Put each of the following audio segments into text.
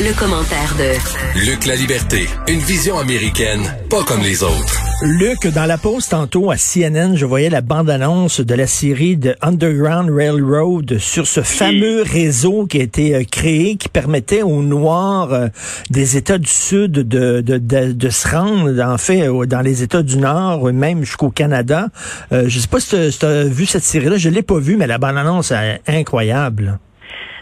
Le, commentaire de Luc La Liberté, une vision américaine, pas comme les autres. Luc, dans la pause tantôt à CNN, je voyais la bande-annonce de la série de Underground Railroad sur ce fameux réseau qui a été euh, créé, qui permettait aux Noirs euh, des États du Sud de, de, de, se rendre, en fait, dans les États du Nord, même jusqu'au Canada. Euh, je sais pas si tu as, vu cette série-là, je l'ai pas vue, mais la bande-annonce est incroyable.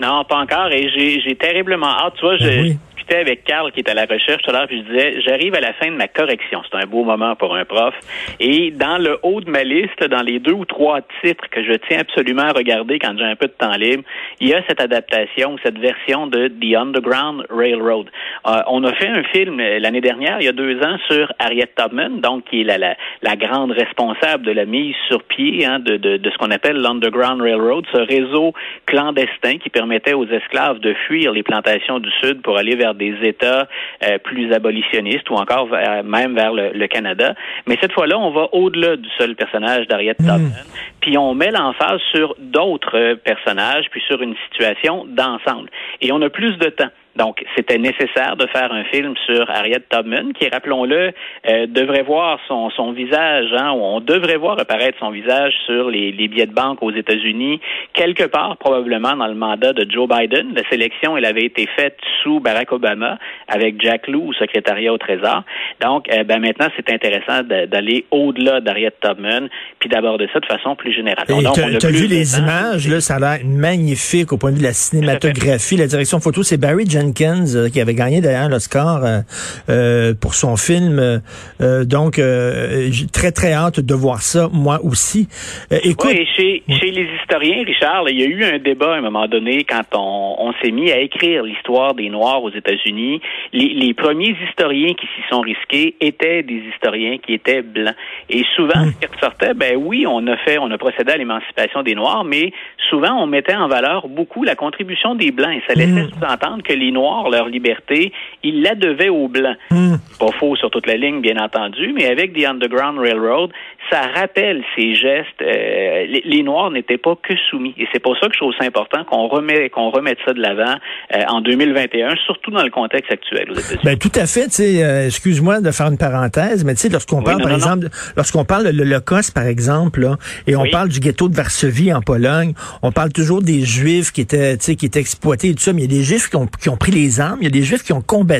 Non, pas encore. Et j'ai terriblement hâte. Tu vois, ben je, avec Carl qui est à la recherche tout à l'heure, puis je disais, j'arrive à la fin de ma correction. C'est un beau moment pour un prof. Et dans le haut de ma liste, dans les deux ou trois titres que je tiens absolument à regarder quand j'ai un peu de temps libre, il y a cette adaptation, cette version de The Underground Railroad. Euh, on a fait un film euh, l'année dernière, il y a deux ans, sur Harriet Tubman, donc qui est la, la, la grande responsable de la mise sur pied hein, de, de, de ce qu'on appelle l'Underground Railroad, ce réseau clandestin qui permettait aux esclaves de fuir les plantations du Sud pour aller vers des États euh, plus abolitionnistes ou encore même vers le, Canada. Mais cette fois-là, on va au-delà du seul personnage d'Harriet. Tubman, puis on met l'emphase sur d'autres personnages, puis sur une situation d'ensemble. Et on a plus de temps. Donc, c'était nécessaire de faire un film sur Harriet Tubman, qui, rappelons-le, euh, devrait voir son, son visage, hein, on devrait voir apparaître son visage sur les, les billets de banque aux États-Unis, quelque part probablement dans le mandat de Joe Biden. La sélection, elle avait été faite sous Barack Obama, avec Jack Lew, secrétariat au Trésor. Donc, euh, ben maintenant, c'est intéressant d'aller au-delà d'Harriet Tubman, puis d'aborder ça de façon plus générale. Tu as vu les images, là, ça a l'air magnifique au point de vue de la cinématographie, la direction photo, c'est Barry euh, qui avait gagné d'ailleurs l'Oscar euh, euh, pour son film. donc, j'ai très, très hâte de voir ça, moi aussi. écoute, oui, chez, chez les historiens, Richard, il y a eu un débat à un moment donné quand on, on s'est mis à écrire l'histoire des Noirs aux États-Unis. Les, les, premiers historiens qui s'y sont risqués étaient des historiens qui étaient blancs. Et souvent, hum. ce qui ressortait, ben oui, on a fait, on a procédé à l'émancipation des Noirs, mais souvent, on mettait en valeur beaucoup la contribution des Blancs. Et ça laissait hum. sous-entendre que les Noirs, leur liberté, ils la devaient aux Blancs. Hmm. Pas faux sur toute la ligne, bien entendu, mais avec The Underground Railroad, ça rappelle ces gestes. Euh, les, Noirs n'étaient pas que soumis. Et c'est pour ça que je trouve ça important qu'on remet, qu'on remette ça de l'avant euh, en 2021, surtout dans le contexte actuel Ben, tout à fait. Euh, excuse-moi de faire une parenthèse, mais lorsqu'on parle, par exemple, lorsqu'on parle de l'Holocauste, par exemple, là, et on parle du ghetto de Varsovie en Pologne, on parle toujours des Juifs qui étaient, tu sais, qui étaient exploités et tout ça, mais il y a des Juifs qui ont, qui ont pris les armes. Il y a des Juifs qui ont combattu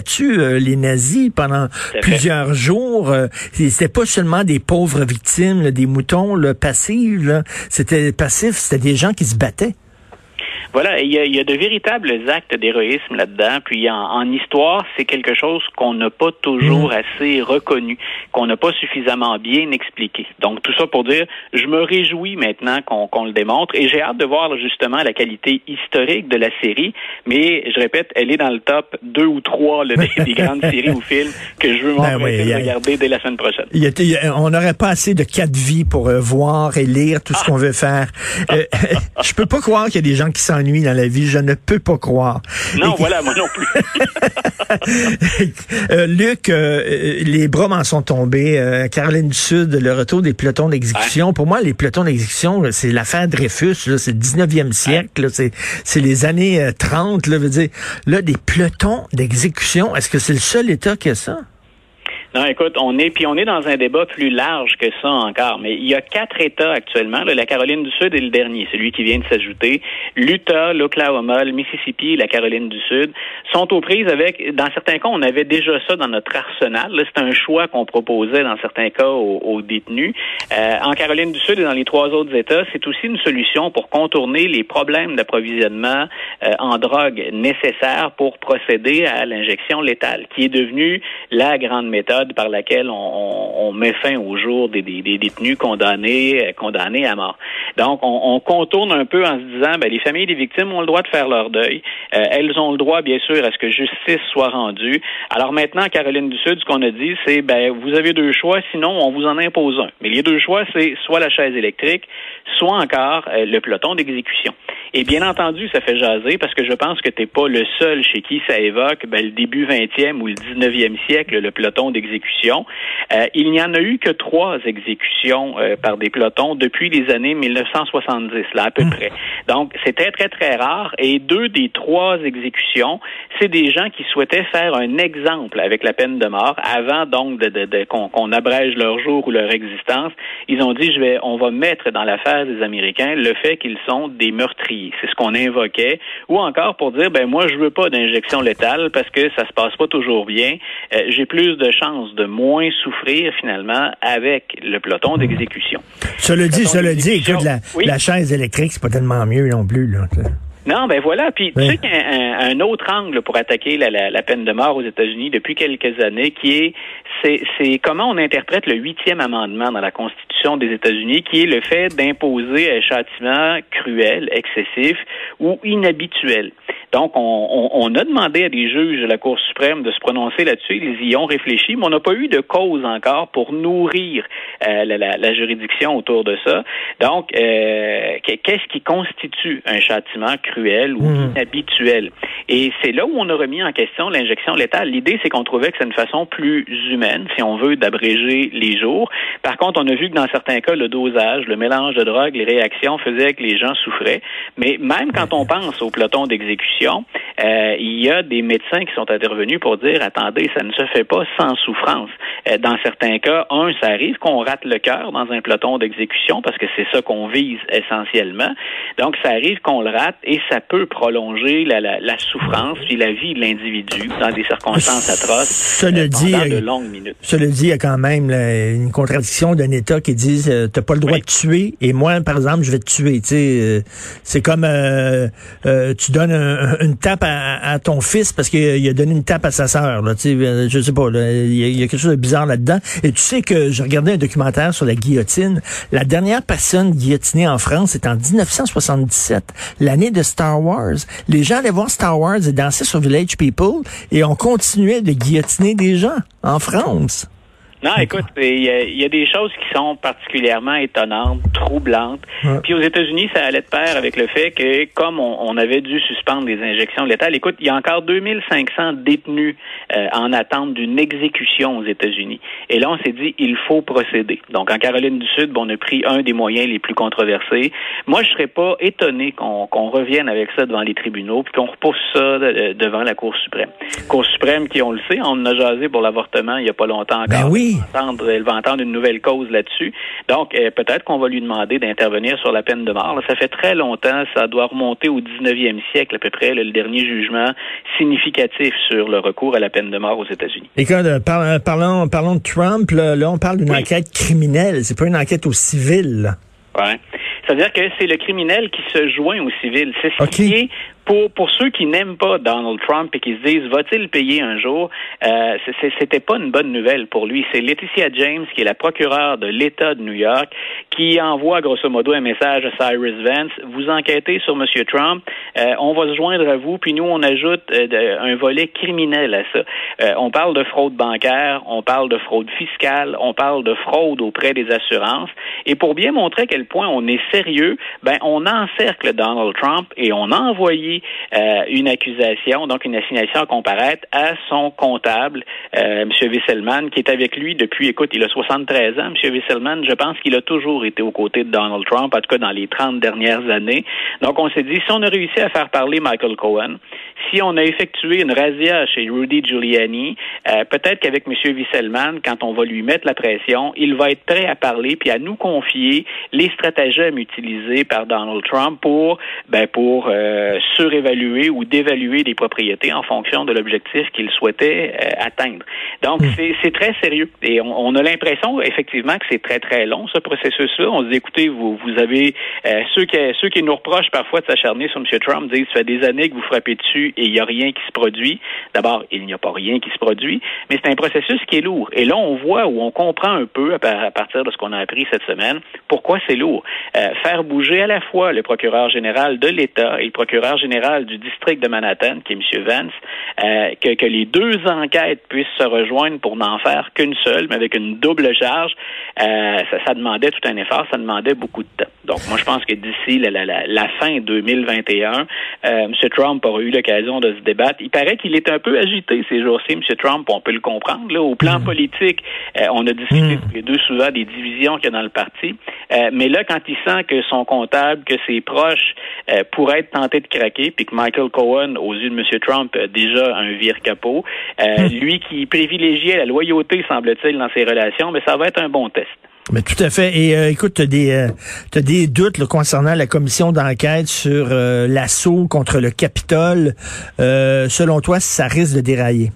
les nazis pendant plusieurs jours. C'était pas seulement des pauvres victimes des moutons le passifs. C'était passif, c'était des gens qui se battaient. Voilà, il y, a, de véritables actes d'héroïsme là-dedans. Puis en, histoire, c'est quelque chose qu'on n'a pas toujours mm. assez reconnu, qu'on n'a pas suffisamment bien expliqué. Donc tout ça pour dire, je me réjouis maintenant qu'on le démontre et j'ai hâte de voir justement la qualité historique de la série. Mais je répète, elle est dans le top deux ou trois des, grandes séries ou films que je veux ben regarder dès la semaine prochaine. on n'aurait pas assez de quatre vies pour euh, voir et lire tout ce qu'on veut faire. Euh, je peux pas croire qu'il y a des gens qui s'en dans la vie. Je ne peux pas croire. Non, voilà, moi non plus. Euh, Luc, euh, les bras m'en sont tombés. Euh, Caroline du Sud, le retour des pelotons d'exécution. Pour moi, les pelotons d'exécution, c'est l'affaire Dreyfus. C'est le 19e siècle. C'est les années 30. Là, veut dire, là, des pelotons d'exécution. Est-ce que c'est le seul État qui a ça? Non, écoute, on est puis on est dans un débat plus large que ça encore. Mais il y a quatre États actuellement. la Caroline du Sud est le dernier, celui qui vient de s'ajouter. L'Utah, l'Oklahoma, le Mississippi la Caroline du Sud sont aux prises avec. Dans certains cas, on avait déjà ça dans notre arsenal. C'est un choix qu'on proposait dans certains cas aux, détenus. Euh, en Caroline du Sud et dans les trois autres États, c'est aussi une solution pour contourner les problèmes d'approvisionnement euh, en drogue nécessaires pour procéder à l'injection létale, qui est devenue la grande méthode par laquelle on, met fin au jour des, détenus condamnés, euh, condamnés à mort. Donc, on, contourne un peu en se disant, ben, les familles des victimes ont le droit de faire leur deuil. Euh, elles ont le droit, bien sûr, à ce que justice soit rendue. Alors maintenant, Caroline du Sud, ce qu'on a dit, c'est, ben, vous avez deux choix, sinon on vous en impose un. Mais les deux choix, c'est soit la chaise électrique, soit encore euh, le peloton d'exécution. Et bien entendu, ça fait jaser parce que je pense que t'es pas le seul chez qui ça évoque ben, le début 20e ou le 19e siècle, le peloton d'exécution. Euh, il n'y en a eu que trois exécutions euh, par des pelotons depuis les années 1970, là à peu hmm. près. Donc, c'est très, très, très rare. Et deux des trois exécutions, c'est des gens qui souhaitaient faire un exemple avec la peine de mort avant donc de, de, de qu'on abrège leur jour ou leur existence. Ils ont dit, je vais, on va mettre dans l'affaire des Américains le fait qu'ils sont des meurtriers. C'est ce qu'on invoquait. Ou encore pour dire, ben moi, je veux pas d'injection létale parce que ça se passe pas toujours bien. Euh, j'ai plus de chances de moins souffrir finalement avec le peloton d'exécution. Cela dit, cela dit, écoute, la, la chaise électrique, c'est pas tellement mieux non plus. Là. Non, ben voilà. Puis tu sais qu'il y a un, autre angle pour attaquer la, la, peine de mort aux États-Unis depuis quelques années, qui est c'est comment on interprète le huitième amendement dans la Constitution des États-Unis, qui est le fait d'imposer un châtiment cruel, excessif ou inhabituel. Donc, on, a demandé à des juges de la Cour suprême de se prononcer là-dessus. Ils y ont réfléchi, mais on n'a pas eu de cause encore pour nourrir euh, la, juridiction autour de ça. Donc, euh, qu'est-ce qui constitue un châtiment cruel ou hmm. inhabituel? Et c'est là où on a remis en question l'injection létale. L'idée, c'est qu'on trouvait que c'est une façon plus humaine, si on veut, d'abréger les jours. Par contre, on a vu que dans certains cas, le dosage, le mélange de drogue, les réactions faisaient que les gens souffraient. Mais même quand on pense au peloton d'exécution, euh, il y a des médecins qui sont intervenus pour dire attendez, ça ne se fait pas sans souffrance. Euh, dans certains cas, un, ça arrive qu'on rate le cœur dans un peloton d'exécution parce que c'est ça qu'on vise essentiellement. Donc, ça arrive qu'on le rate et ça peut prolonger la, la, souffrance puis la vie de l'individu dans des circonstances atroces cela euh, dit, de longues minutes. Cela dit, il y a quand même une contradiction d'un État qui dit tu t'as pas le droit de tuer et moi, par exemple, je vais te tuer. c'est comme tu donnes un, une tape à, ton fils parce qu'il a donné une tape à sa sœur. Là, je sais pas, il y, a quelque chose de bizarre là-dedans. Et tu sais que je regardais un documentaire sur la guillotine. La dernière personne guillotinée en France, c'est en 1977, l'année de Star Wars. Les gens allaient voir Star Wars et dansaient sur Village People et on continuait de guillotiner des gens en France. Non, écoute, il y, a des choses qui sont particulièrement étonnantes, troublantes. Puis aux États-Unis, ça allait de pair avec le fait que, comme on, avait dû suspendre des injections létales, écoute, il y a encore 2500 détenus euh, en attente d'une exécution aux États-Unis. Et là, on s'est dit, il faut procéder. Donc, en Caroline du Sud, on a pris un des moyens les plus controversés. Moi, je serais pas étonné qu'on revienne avec ça devant les tribunaux, puis qu'on repousse ça devant la Cour suprême. Cour suprême qui, on le sait, on a jasé pour l'avortement il y a pas longtemps encore. Ben oui elle va entendre une nouvelle cause là-dessus. Donc, euh, peut-être qu'on va lui demander d'intervenir sur la peine de mort. ça fait très longtemps, ça doit remonter au 19e siècle à peu près, le dernier jugement significatif sur le recours à la peine de mort aux États-Unis. Et quand, euh, parlons, parlons de Trump, là, on parle d'une enquête criminelle, c'est pas une enquête au civil. Ouais. C'est-à-dire que c'est le criminel qui se joint au civil. C'est ce qui est pour, pour ceux qui n'aiment pas Donald Trump et qui se disent va-t-il payer un jour, euh, c'était pas une bonne nouvelle pour lui. C'est Laetitia James, qui est la procureure de l'État de New York, qui envoie grosso modo un message à Cyrus Vance. Vous enquêtez sur M. Trump, euh, on va se joindre à vous, puis nous on ajoute euh, un volet criminel à ça. Euh, on parle de fraude bancaire, on parle de fraude fiscale, on parle de fraude auprès des assurances. Et pour bien montrer à quel point on est sérieux, ben on encercle Donald Trump et on a euh, une accusation, donc une assignation à comparaître à son comptable, euh, M. Wisselman, qui est avec lui depuis, écoute, il a 73 ans, M. Wisselman, je pense qu'il a toujours été aux côtés de Donald Trump, en tout cas dans les 30 dernières années. Donc, on s'est dit, si on a réussi à faire parler Michael Cohen, si on a effectué une razzia chez Rudy Giuliani, euh, peut-être qu'avec M. Wisselman, quand on va lui mettre la pression, il va être prêt à parler puis à nous confier les stratagèmes utilisés par Donald Trump pour, ben, pour euh, surévaluer ou d'évaluer des propriétés en fonction de l'objectif qu'il souhaitait euh, atteindre. Donc, hmm. c'est très sérieux. Et on, a l'impression, effectivement, que c'est très, très long, ce processus-là. On se dit, écoutez, vous, vous avez ceux, qui, ceux qui nous reprochent parfois de s'acharner sur M. Trump disent, ça fait des années que vous frappez dessus et il n'y a rien qui se produit. D'abord, il n'y a pas rien qui se produit, mais c'est un processus qui est lourd. Et là, on voit ou on comprend un peu, à partir de ce qu'on a appris cette semaine, pourquoi c'est lourd. Euh, faire bouger à la fois le procureur général de l'État et le procureur général du district de Manhattan, qui est M. Vance, euh, que, les deux enquêtes puissent se rejoindre pour n'en faire qu'une seule, mais avec une double charge, euh, ça, demandait tout un effort, ça demandait beaucoup de temps. Donc, moi, je pense que d'ici la, la, la, la, fin 2021, euh, M. Trump aura eu l'occasion de se débattre. Il paraît qu'il est un peu agité ces jours-ci, M. Trump, on peut le comprendre. Là. Au plan mmh. politique, euh, on a discuté mmh. les deux souvent des divisions qu'il y a dans le parti. Euh, mais là, quand il sent que son comptable, que ses proches euh, pourraient être tentés de craquer, puis que Michael Cohen, aux yeux de M. Trump, a déjà un vire-capot, euh, mmh. lui qui privilégiait la loyauté, semble-t-il, dans ses relations, mais ça va être un bon test. Mais tout à fait. Et euh, écoute, tu as des, euh, des doutes concernant la commission d'enquête sur euh, l'assaut contre le Capitole. selon toi, ça risque de dérailler?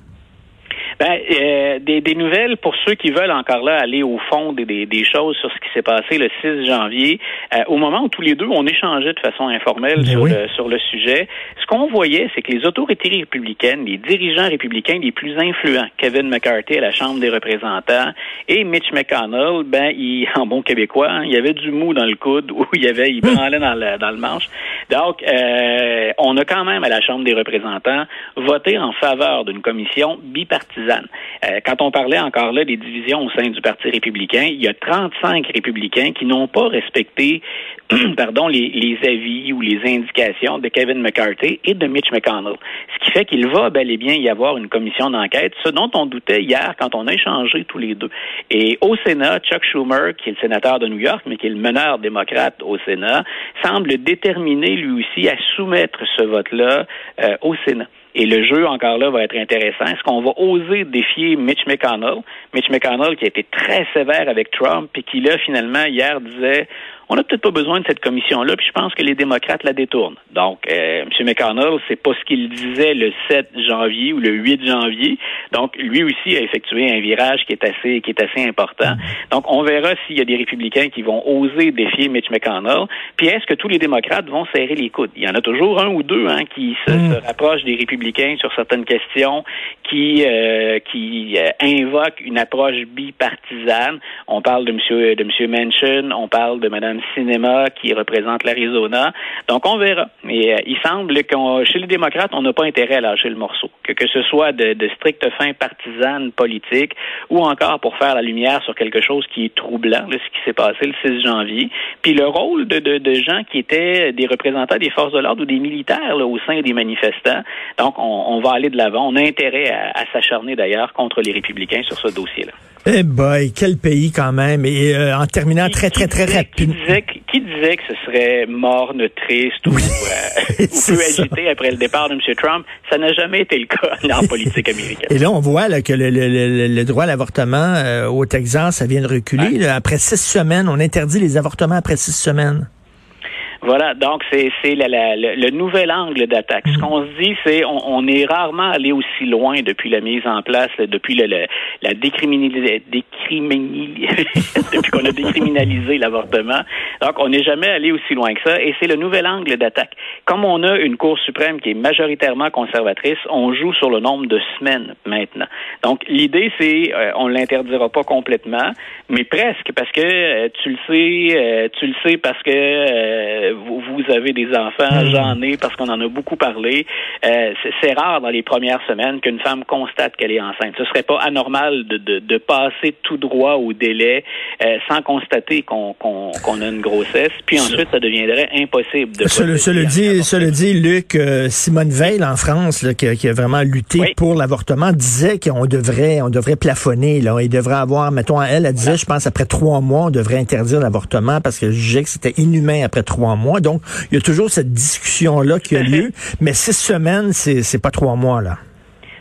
Ben, euh, des, des, nouvelles pour ceux qui veulent encore là aller au fond des, des, des choses sur ce qui s'est passé le 6 janvier. Euh, au moment où tous les deux on échangeait de façon informelle sur, oui. le, sur le sujet, ce qu'on voyait, c'est que les autorités républicaines, les dirigeants républicains les plus influents, Kevin McCarthy à la Chambre des représentants et Mitch McConnell, ben, il, en bon québécois, hein, il y avait du mou dans le coude où il y avait, il branlait dans le, dans le manche. Donc, euh, on a quand même à la Chambre des représentants voté en faveur d'une commission bipartisane euh, quand on parlait encore là des divisions au sein du Parti républicain, il y a 35 républicains qui n'ont pas respecté pardon, les, avis ou les indications de Kevin McCarthy et de Mitch McConnell. Ce qui fait qu'il va bel et bien y avoir une commission d'enquête, ce dont on doutait hier quand on a échangé tous les deux. Et au Sénat, Chuck Schumer, qui est le sénateur de New York, mais qui est le meneur démocrate au Sénat, semble déterminé lui aussi à soumettre ce vote-là euh, au Sénat. Et le jeu, encore là, va être intéressant. Est-ce qu'on va oser défier Mitch McConnell? Mitch McConnell qui a été très sévère avec Trump et qui, là, finalement, hier, disait on n'a peut-être pas besoin de cette commission-là, puis je pense que les démocrates la détournent. Donc, euh, M. McConnell, c'est pas ce qu'il disait le 7 janvier ou le 8 janvier. Donc, lui aussi a effectué un virage qui est assez, qui est assez important. Donc, on verra s'il y a des républicains qui vont oser défier Mitch McConnell. Puis, est-ce que tous les démocrates vont serrer les coudes? Il y en a toujours un ou deux hein, qui se, mm. se rapprochent des républicains sur certaines questions, qui, euh, qui euh, invoquent une approche bipartisane. On parle de M. de Monsieur Manchin, on parle de Mme Cinéma qui représente l'Arizona. Donc, on verra. Mais euh, il semble que chez les démocrates, on n'a pas intérêt à lâcher le morceau. Que, que ce soit de, de stricte fin partisane politique ou encore pour faire la lumière sur quelque chose qui est troublant, là, ce qui s'est passé le 6 janvier. Puis le rôle de, de, gens qui étaient des représentants des forces de l'ordre ou des militaires au sein des manifestants. Donc, on, va aller de l'avant. On a intérêt à s'acharner d'ailleurs contre les républicains sur ce dossier-là. Eh boy, quel pays quand même. Et euh, en terminant qui, très, très, très rapidement. Qui, qui disait, que ce serait morne, triste ou, euh, ou peu agité après le départ de M. Trump? Ça n'a jamais été le cas en politique américaine. Et là, on voit là, que le, le, le, droit à l'avortement euh, au Texas, ça vient de reculer. Hein? Là, après six semaines, on interdit les avortements après six semaines. Voilà, donc c'est c'est le, le, nouvel angle d'attaque. Ce mm. qu'on se dit, c'est on, on, est rarement allé aussi loin depuis la mise en place, depuis le, le la décriminalisation, depuis qu'on a décriminalisé l'avortement. Donc on n'est jamais allé aussi loin que ça, et c'est le nouvel angle d'attaque. Comme on a une Cour suprême qui est majoritairement conservatrice, on joue sur le nombre de semaines maintenant. Donc l'idée, c'est euh, on l'interdira pas complètement, mais presque parce que euh, tu le sais, euh, tu le sais parce que euh, vous, avez des enfants, hmm. j'en ai parce qu'on en a beaucoup parlé. Euh, c'est rare dans les premières semaines qu'une femme constate qu'elle est enceinte. Ce serait pas anormal de, de, de passer tout droit au délai euh, sans constater qu'on qu a une grossesse, puis ensuite ça deviendrait impossible de. Cela, dit, cela dit, Luc, euh, Simone Veil en France, là, qui, qui, a vraiment lutté oui. pour l'avortement, disait qu'on devrait, on devrait plafonner. Là, il devrait avoir, mettons, elle, elle disait, je pense après trois mois, on devrait interdire l'avortement parce que je jugeait que c'était inhumain après trois mois. Donc, il y a toujours cette discussion-là qui a lieu. mais six semaines, c'est pas trois mois, là.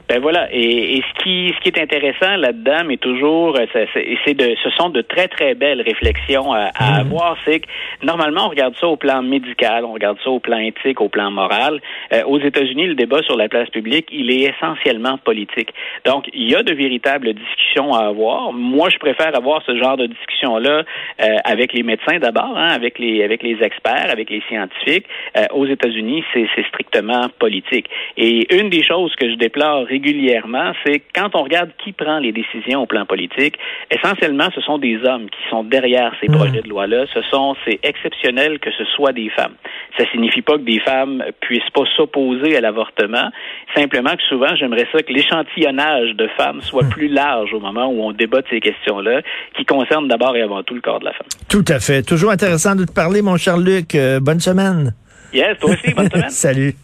Ben voilà, et, et, ce qui ce qui est intéressant là-dedans, mais toujours, euh, c'est de ce sont de très très belles réflexions à, à mmh. avoir. C'est que normalement on regarde ça au plan médical, on regarde ça au plan éthique, au plan moral. Euh, aux États-Unis, le débat sur la place publique, il est essentiellement politique. Donc il y a de véritables discussions à avoir. Moi, je préfère avoir ce genre de discussion là euh, avec les médecins d'abord, hein, avec les avec les experts, avec les scientifiques. Euh, aux États-Unis, c'est strictement politique. Et une des choses que je déplore régulièrement, c'est quand on regarde qui prend les décisions au plan politique, essentiellement, ce sont des hommes qui sont derrière ces hmm. projets de loi-là. Ce sont, c'est exceptionnel que ce soit des femmes. Ça signifie pas que des femmes puissent pas s'opposer à l'avortement. Simplement que souvent, j'aimerais ça que l'échantillonnage de femmes soit hmm. plus large au moment où on débat de ces questions-là, qui concernent d'abord et avant tout le corps de la femme. Tout à fait. Toujours intéressant de te parler, mon cher Luc. Euh, bonne semaine. Yes, toi aussi, bonne semaine. Salut.